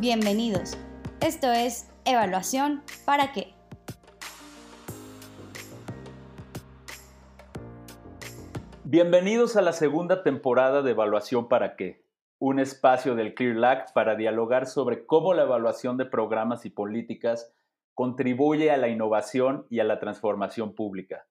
Bienvenidos. Esto es Evaluación para qué. Bienvenidos a la segunda temporada de Evaluación para qué, un espacio del ClearLac para dialogar sobre cómo la evaluación de programas y políticas contribuye a la innovación y a la transformación pública.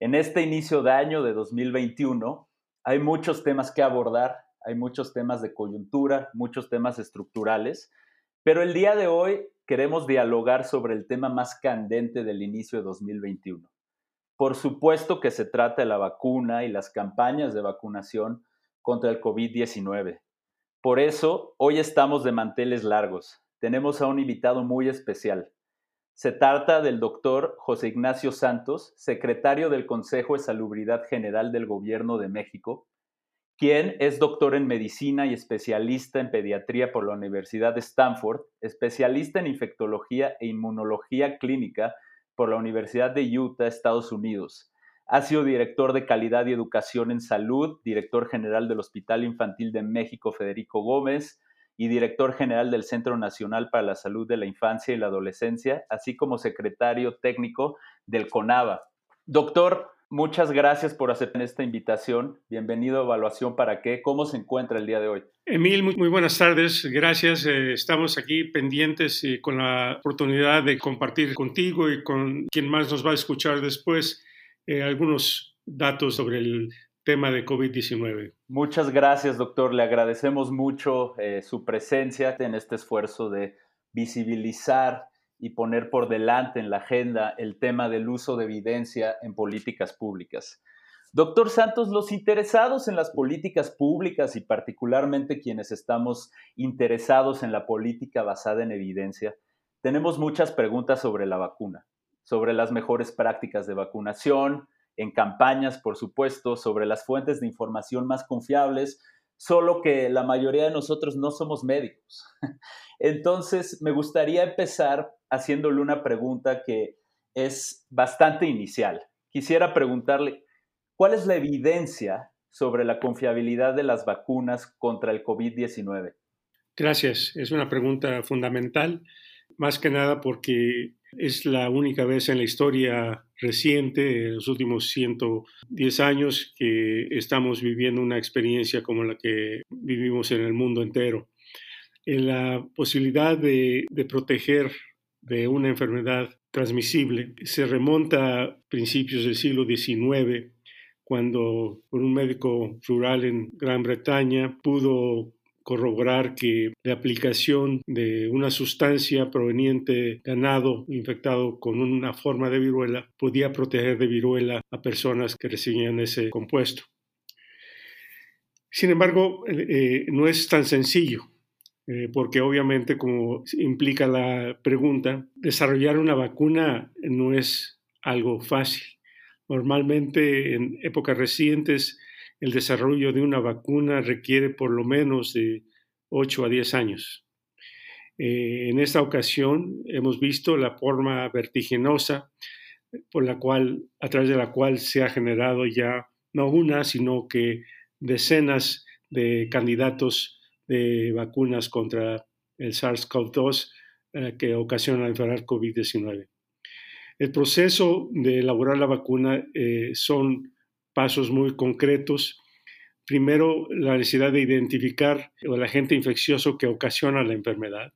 En este inicio de año de 2021 hay muchos temas que abordar, hay muchos temas de coyuntura, muchos temas estructurales, pero el día de hoy queremos dialogar sobre el tema más candente del inicio de 2021. Por supuesto que se trata de la vacuna y las campañas de vacunación contra el COVID-19. Por eso, hoy estamos de manteles largos. Tenemos a un invitado muy especial. Se trata del doctor José Ignacio Santos, secretario del Consejo de Salubridad General del Gobierno de México, quien es doctor en medicina y especialista en pediatría por la Universidad de Stanford, especialista en infectología e inmunología clínica por la Universidad de Utah, Estados Unidos. Ha sido director de calidad y educación en salud, director general del Hospital Infantil de México Federico Gómez, y director general del Centro Nacional para la Salud de la Infancia y la Adolescencia, así como secretario técnico del CONAVA. Doctor, muchas gracias por aceptar esta invitación. Bienvenido a Evaluación para qué. ¿Cómo se encuentra el día de hoy? Emil, muy, buenas tardes. Gracias. Eh, estamos aquí pendientes y con la oportunidad de compartir contigo y con quien más nos va a escuchar después eh, algunos datos sobre el tema de COVID-19. Muchas gracias, doctor. Le agradecemos mucho eh, su presencia en este esfuerzo de visibilizar y poner por delante en la agenda el tema del uso de evidencia en políticas públicas. Doctor Santos, los interesados en las políticas públicas y particularmente quienes estamos interesados en la política basada en evidencia, tenemos muchas preguntas sobre la vacuna, sobre las mejores prácticas de vacunación, en campañas, por supuesto, sobre las fuentes de información más confiables, solo que la mayoría de nosotros no somos médicos. Entonces, me gustaría empezar haciéndole una pregunta que es bastante inicial. Quisiera preguntarle, ¿cuál es la evidencia sobre la confiabilidad de las vacunas contra el COVID-19? Gracias, es una pregunta fundamental, más que nada porque es la única vez en la historia reciente, en los últimos 110 años, que estamos viviendo una experiencia como la que vivimos en el mundo entero. En la posibilidad de, proteger de una enfermedad transmisible se remonta a principios del siglo XIX, cuando un médico rural en Gran Bretaña pudo corroborar que la aplicación de una sustancia proveniente de ganado infectado con una forma de viruela podía proteger de viruela a personas que recibían ese compuesto. Sin embargo, eh, eh, no es tan sencillo, eh, porque obviamente, como implica la pregunta, desarrollar una vacuna no es algo fácil. Normalmente, en épocas recientes, el desarrollo de una vacuna requiere por lo menos de 8 a 10 años. Eh, en esta ocasión hemos visto la forma vertiginosa por la cual, a través de la cual se ha generado ya no una, sino que decenas de candidatos de vacunas contra el SARS-CoV-2 eh, que ocasiona la enfermedad COVID-19. El proceso de elaborar la vacuna eh, son pasos muy concretos. Primero, la necesidad de identificar el agente infeccioso que ocasiona la enfermedad,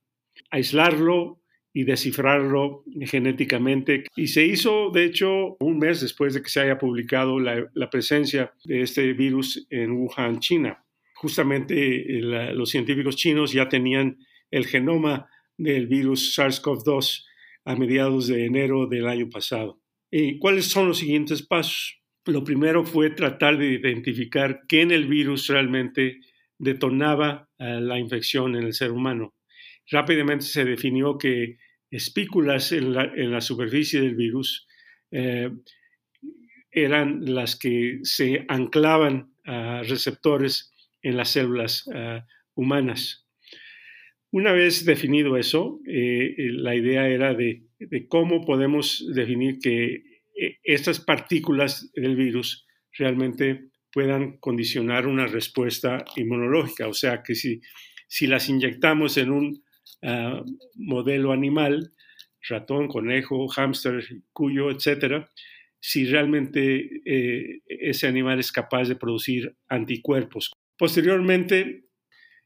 aislarlo y descifrarlo genéticamente. Y se hizo, de hecho, un mes después de que se haya publicado la, presencia de este virus en Wuhan, China. Justamente eh, los científicos chinos ya tenían el genoma del virus SARS-CoV-2 a mediados de enero del año pasado. ¿Y cuáles son los siguientes pasos? Lo primero fue tratar de identificar qué en el virus realmente detonaba eh, la infección en el ser humano. Rápidamente se definió que espículas en la, superficie del virus eh, eran las que se anclaban a receptores en las células eh, humanas. Una vez definido eso, la idea era de, cómo podemos definir que estas partículas del virus realmente puedan condicionar una respuesta inmunológica. O sea, que si, si las inyectamos en un ah, modelo animal, ratón, conejo, hámster, cuyo, etcétera, si realmente eh, ese animal es capaz de producir anticuerpos. Posteriormente,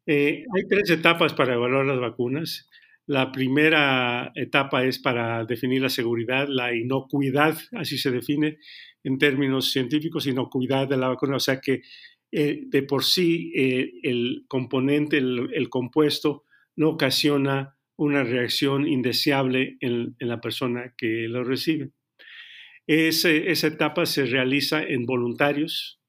eh, hay tres etapas para evaluar las vacunas. La primera etapa es para definir la seguridad, la inocuidad, así se define en términos científicos, inocuidad de la vacuna, o sea que eh, de por sí el componente, el, compuesto, no ocasiona una reacción indeseable en la persona que lo recibe. Esa etapa se realiza en voluntarios,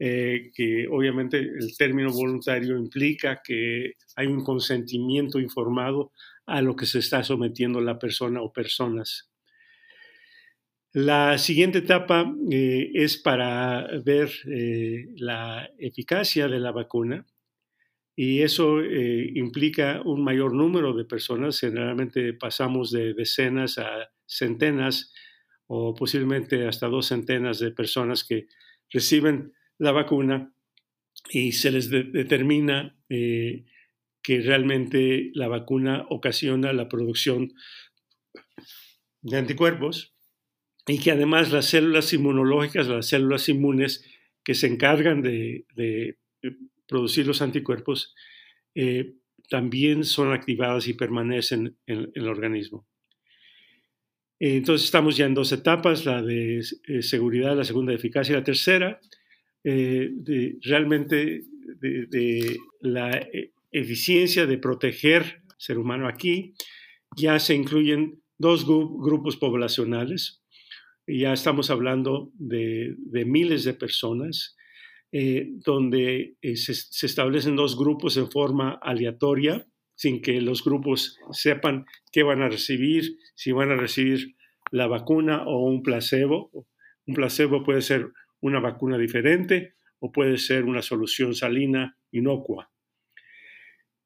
eh, que obviamente el término voluntario implica que hay un consentimiento informado a lo que se está sometiendo la persona o personas. La siguiente etapa eh, es para ver eh, la eficacia de la vacuna y eso implica un mayor número de personas, generalmente pasamos de decenas a centenas o posiblemente hasta dos centenas de personas que reciben la vacuna y se les determina eh, que realmente la vacuna ocasiona la producción de anticuerpos y que además las células inmunológicas, las células inmunes que se encargan de, producir los anticuerpos, eh, también son activadas y permanecen en el organismo. Entonces estamos ya en dos etapas, la de eh, seguridad, la segunda de eficacia y la tercera, eh, de, realmente de, la eh, eficiencia de proteger al ser humano aquí. Ya se incluyen dos grupos poblacionales, ya estamos hablando de, miles de personas, donde se, se establecen dos grupos en forma aleatoria, sin que los grupos sepan qué van a recibir, si van a recibir la vacuna o un placebo. Un placebo puede ser una vacuna diferente o puede ser una solución salina inocua.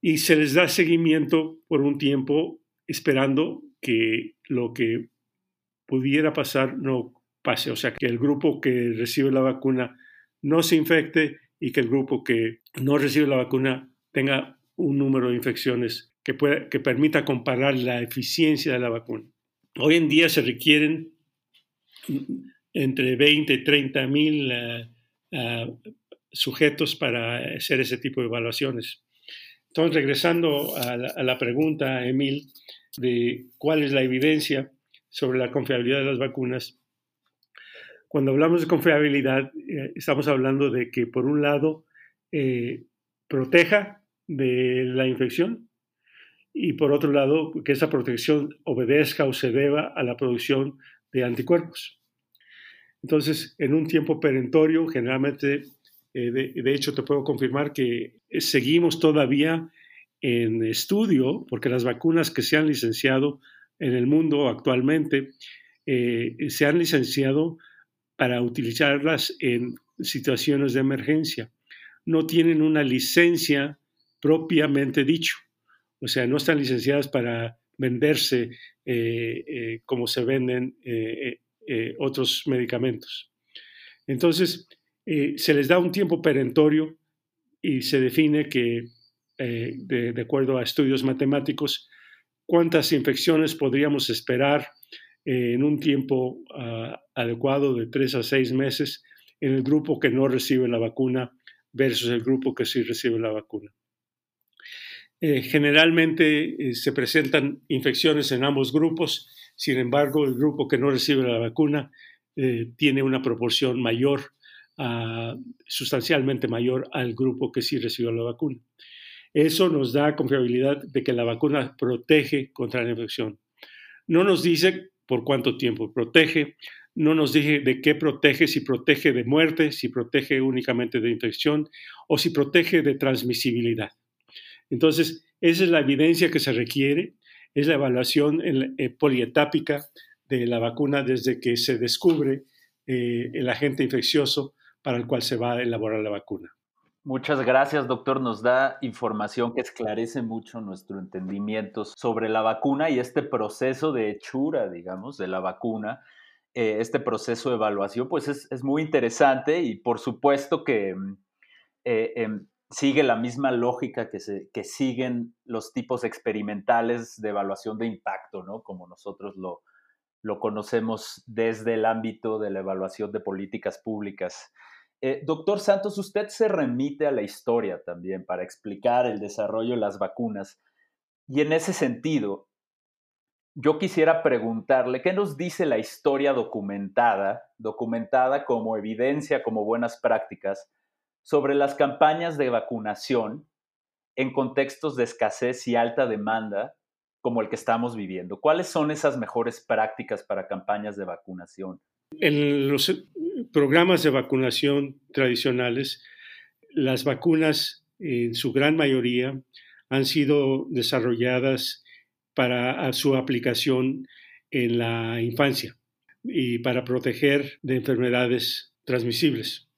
Y se les da seguimiento por un tiempo esperando que lo que pudiera pasar no pase, o sea, que el grupo que recibe la vacuna no se infecte y que el grupo que no recibe la vacuna tenga un número de infecciones que, pueda, que permita comparar la eficiencia de la vacuna. Hoy en día se requieren entre 20 y 30 mil eh, eh, sujetos para hacer ese tipo de evaluaciones. Entonces, regresando a la, pregunta, Emil, de cuál es la evidencia sobre la confiabilidad de las vacunas, cuando hablamos de confiabilidad, eh, estamos hablando de que, por un lado, proteja de la infección y, por otro lado, que esa protección obedezca o se deba a la producción de anticuerpos. Entonces, en un tiempo perentorio, generalmente, eh, de, hecho, te puedo confirmar que seguimos todavía en estudio, porque las vacunas que se han licenciado en el mundo actualmente eh, se han licenciado para utilizarlas en situaciones de emergencia. No tienen una licencia propiamente dicho. O sea, no están licenciadas para venderse eh, como se venden eh, otros medicamentos. Entonces, eh, se les da un tiempo perentorio y se define que, eh, de, acuerdo a estudios matemáticos, cuántas infecciones podríamos esperar en un tiempo ah, adecuado de tres a seis meses en el grupo que no recibe la vacuna versus el grupo que sí recibe la vacuna. Generalmente se presentan infecciones en ambos grupos sin embargo, el grupo que no recibe la vacuna eh, tiene una proporción mayor, sustancialmente mayor al grupo que sí recibió la vacuna. Eso nos da confiabilidad de que la vacuna protege contra la infección. No nos dice por cuánto tiempo protege, no nos dice de qué protege, si protege de muerte, si protege únicamente de infección o si protege de transmisibilidad. Entonces, esa es la evidencia que se requiere es la evaluación eh, polietápica de la vacuna desde que se descubre eh, el agente infeccioso para el cual se va a elaborar la vacuna. Muchas gracias, doctor. Nos da información que esclarece mucho nuestro entendimiento sobre la vacuna y este proceso de hechura, digamos, de la vacuna. Eh, este proceso de evaluación, pues es, muy interesante y por supuesto que em, sigue la misma lógica que, se, que siguen los tipos experimentales de evaluación de impacto, ¿no? Como nosotros lo, lo conocemos desde el ámbito de la evaluación de políticas públicas. Eh, doctor Santos, usted se remite a la historia también para explicar el desarrollo de las vacunas. Y en ese sentido, yo quisiera preguntarle, ¿qué nos dice la historia documentada, documentada como evidencia, como buenas prácticas, sobre las campañas de vacunación en contextos de escasez y alta demanda como el que estamos viviendo? ¿Cuáles son esas mejores prácticas para campañas de vacunación? En los eh, programas de vacunación tradicionales, las vacunas en su gran mayoría han sido desarrolladas para su aplicación en la infancia y para proteger de enfermedades transmisibles.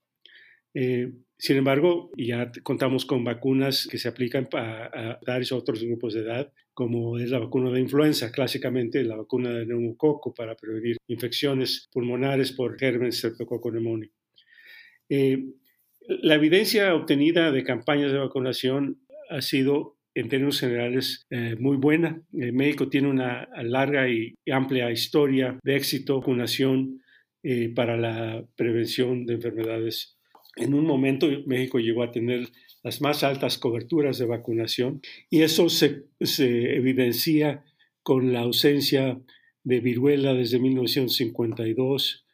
Eh, sin embargo, ya contamos con vacunas que se aplican dar a otros grupos de edad, como es la vacuna de influenza, clásicamente la vacuna de neumococo para prevenir infecciones pulmonares por gérmenes streptococcus. Eh, la evidencia obtenida de campañas de vacunación ha sido en términos generales eh, muy buena. México tiene una larga y amplia historia de éxito vacunación eh, para la prevención de enfermedades en un momento México llegó a tener las más altas coberturas de vacunación y eso se, evidencia con la ausencia de viruela desde 1952,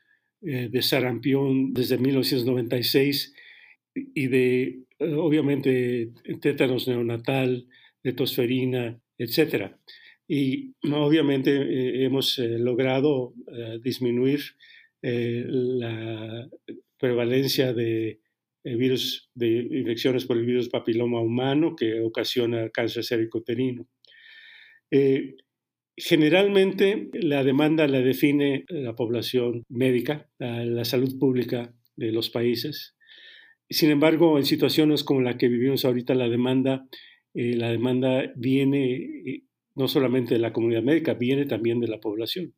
eh, de sarampión desde 1996 y de, eh, obviamente, tétanos neonatal, de tosferina, etc. Y obviamente eh, hemos logrado disminuir la prevalencia de eh, virus de infecciones por el virus papiloma humano que ocasiona cáncer cervicuterino. Eh, generalmente la demanda la define la población médica, la, salud pública de los países. Sin embargo, en situaciones como la que vivimos ahorita, la demanda, eh, la demanda viene no solamente de la comunidad médica, viene también de la población,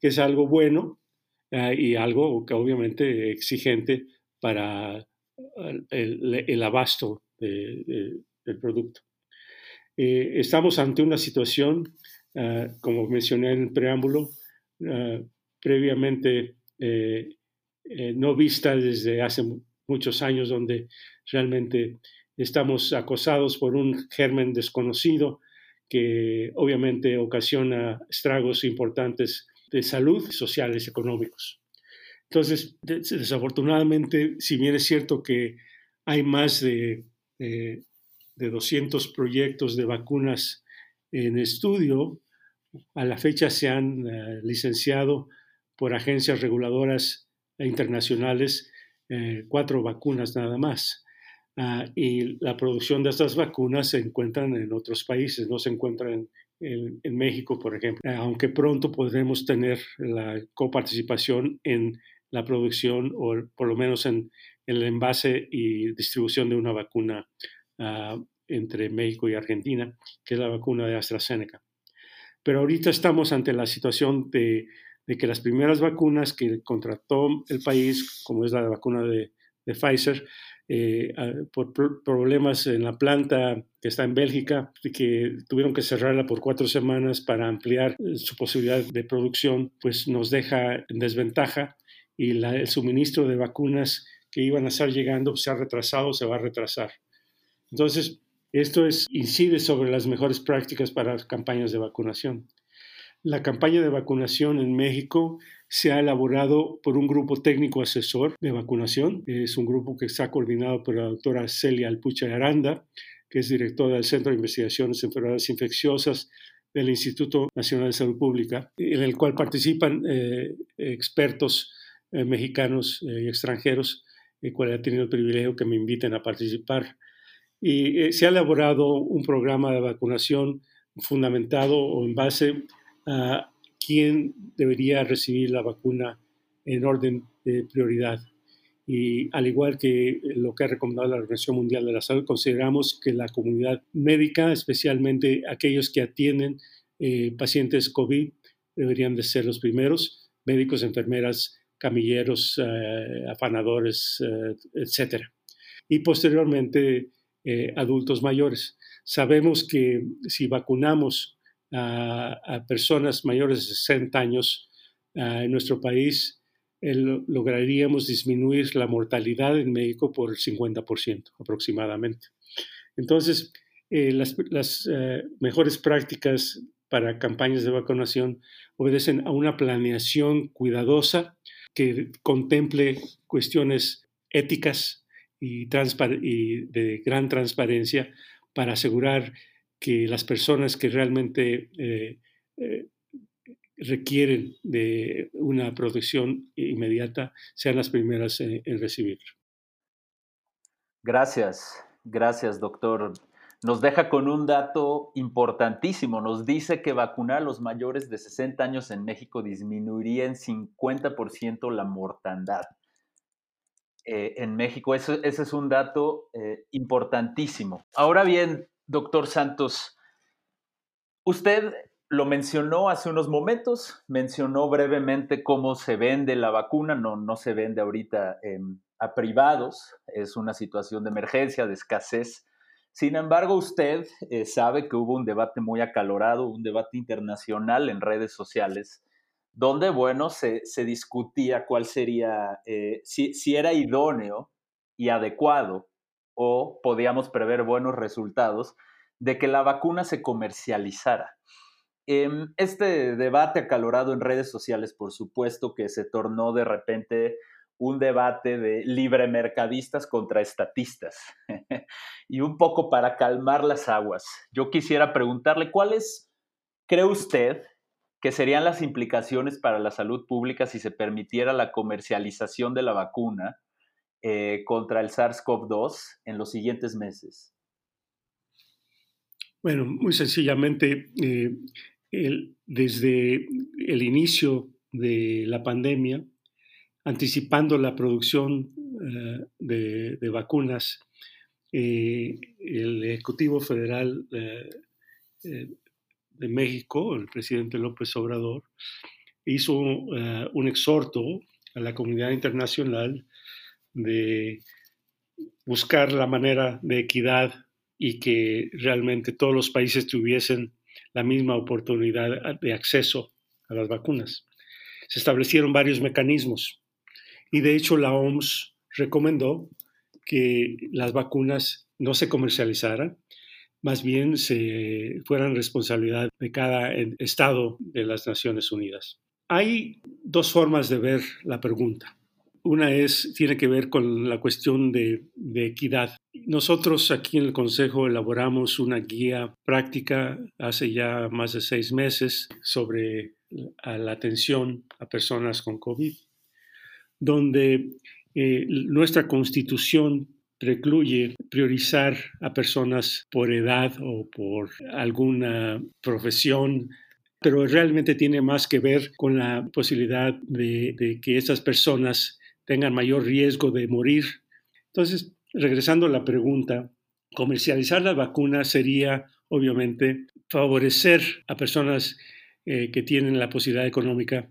que es algo bueno Ah, y algo que obviamente exigente para el, abasto del producto. Eh, estamos ante una situación, ah, como mencioné en el preámbulo, ah, previamente eh, eh, no vista desde hace muchos años, donde realmente estamos acosados por un germen desconocido que obviamente ocasiona estragos importantes de salud, sociales, económicos. Entonces, desafortunadamente, si bien es cierto que hay más de, de 200 proyectos de vacunas en estudio, a la fecha se han eh, licenciado por agencias reguladoras internacionales eh, cuatro vacunas nada más. Ah, y la producción de estas vacunas se encuentran en otros países, no se encuentran en, México, por ejemplo, eh, aunque pronto podremos tener la coparticipación en la producción o por lo menos en, el envase y distribución de una vacuna ah, entre México y Argentina, que es la vacuna de AstraZeneca. Pero ahorita estamos ante la situación de, que las primeras vacunas que contrató el país, como es la vacuna de, de Pfizer, eh, por problemas en la planta que está en Bélgica, que tuvieron que cerrarla por cuatro semanas para ampliar eh, su posibilidad de producción, pues nos deja en desventaja y el suministro de vacunas que iban a estar llegando se ha retrasado, se va a retrasar. Entonces, esto es, incide sobre las mejores prácticas para campañas de vacunación. La campaña de vacunación en México se ha elaborado por un grupo técnico asesor de vacunación. Es un grupo que está coordinado por la doctora Celia Alpucha Aranda, que es directora del Centro de Investigaciones de Enfermedades Infecciosas del Instituto Nacional de Salud Pública, en el cual participan eh, expertos eh, mexicanos eh, y extranjeros, el cual he tenido el privilegio que me inviten a participar. Y se ha elaborado un programa de vacunación fundamentado o en base a quién debería recibir la vacuna en orden de prioridad. Y al igual que lo que ha recomendado la Organización Mundial de la Salud, consideramos que la comunidad médica, especialmente aquellos que atienden eh, pacientes COVID, deberían de ser los primeros, médicos, enfermeras, camilleros, eh, afanadores, eh, etc. Y posteriormente eh, adultos mayores. Sabemos que si vacunamos a, personas mayores de 60 años en nuestro país, lograríamos disminuir la mortalidad en México por el 50% aproximadamente. Entonces, eh, las, las eh, mejores prácticas para campañas de vacunación obedecen a una planeación cuidadosa que contemple cuestiones éticas y, y de gran transparencia para asegurar que las personas que realmente eh, eh, requieren de una protección inmediata sean las primeras en, en. Gracias, gracias, doctor. Nos deja con un dato importantísimo. Nos dice que vacunar a los mayores de 60 años en México disminuiría en 50% la mortandad. Eh, en México. ese es un dato importantísimo. Ahora bien, doctor Santos, usted lo mencionó hace unos momentos, mencionó brevemente cómo se vende la vacuna, no, no se vende ahorita a privados, es una situación de emergencia, de escasez. Sin embargo, usted eh, sabe que hubo un debate muy acalorado, un debate internacional en redes sociales, donde, bueno, se, discutía cuál sería, eh, si, si era idóneo y adecuado o podíamos prever buenos resultados de que la vacuna se comercializara. Em, este debate acalorado en redes sociales, por supuesto, que se tornó de repente un debate de libre mercadistas contra estatistas. y un poco para calmar las aguas, yo quisiera preguntarle cuáles cree usted que serían las implicaciones para la salud pública si se permitiera la comercialización de la vacuna eh, contra el SARS-CoV-2 en los siguientes meses? Bueno, muy sencillamente, eh, desde el inicio de la pandemia, anticipando la producción eh, de, vacunas, el Ejecutivo Federal de México, el presidente López Obrador, hizo un exhorto a la comunidad internacional de buscar la manera de equidad y que realmente todos los países tuviesen la misma oportunidad de acceso a las vacunas. Se establecieron varios mecanismos y de hecho la OMS recomendó que las vacunas no se comercializaran, más bien se fueran responsabilidad de cada estado de las Naciones Unidas. Hay dos formas de ver la pregunta. Una es, tiene que ver con la cuestión de, equidad. Nosotros aquí en el Consejo elaboramos una guía práctica hace ya más de seis meses sobre la atención a personas con COVID, donde eh, nuestra constitución precluye priorizar a personas por edad o por alguna profesión pero realmente tiene más que ver con la posibilidad de, de que esas personas tengan mayor riesgo de morir. Entonces, regresando a la pregunta, comercializar la vacuna sería, obviamente, favorecer a personas eh, que tienen la posibilidad económica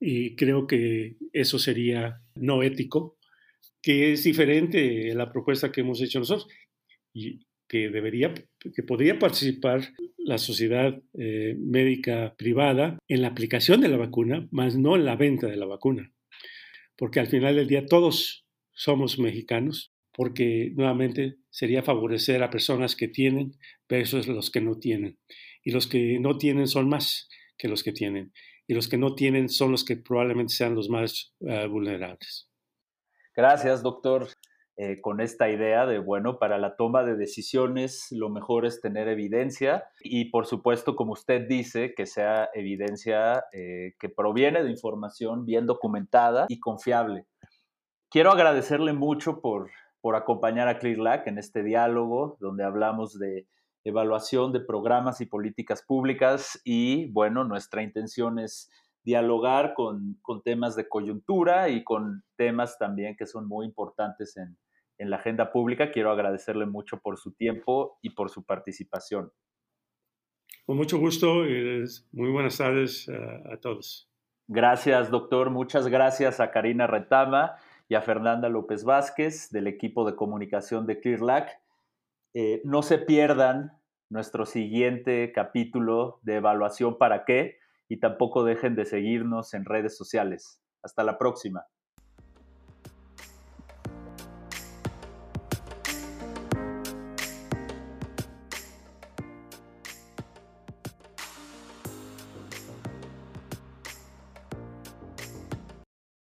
y creo que eso sería no ético, que es diferente a la propuesta que hemos hecho nosotros y que debería, que podría participar la sociedad eh, médica privada en la aplicación de la vacuna, más no en la venta de la vacuna porque al final del día todos somos mexicanos, porque nuevamente sería favorecer a personas que tienen versus los que no tienen. Y los que no tienen son más que los que tienen. Y los que no tienen son los que probablemente sean los más eh, vulnerables. Gracias, doctor. Eh, con esta idea de, bueno, para la toma de decisiones lo mejor es tener evidencia y por supuesto, como usted dice, que sea evidencia eh, que proviene de información bien documentada y confiable. Quiero agradecerle mucho por, por acompañar a ClearLac en este diálogo donde hablamos de evaluación de programas y políticas públicas y, bueno, nuestra intención es dialogar con, con, temas de coyuntura y con temas también que son muy importantes en, en la agenda pública. Quiero agradecerle mucho por su tiempo y por su participación. Con mucho gusto. Muy buenas tardes a, todos. Gracias, doctor. Muchas gracias a Karina Retama y a Fernanda López Vázquez del equipo de comunicación de ClearLac. Eh, no se pierdan nuestro siguiente capítulo de evaluación para qué y tampoco dejen de seguirnos en redes sociales. Hasta la próxima.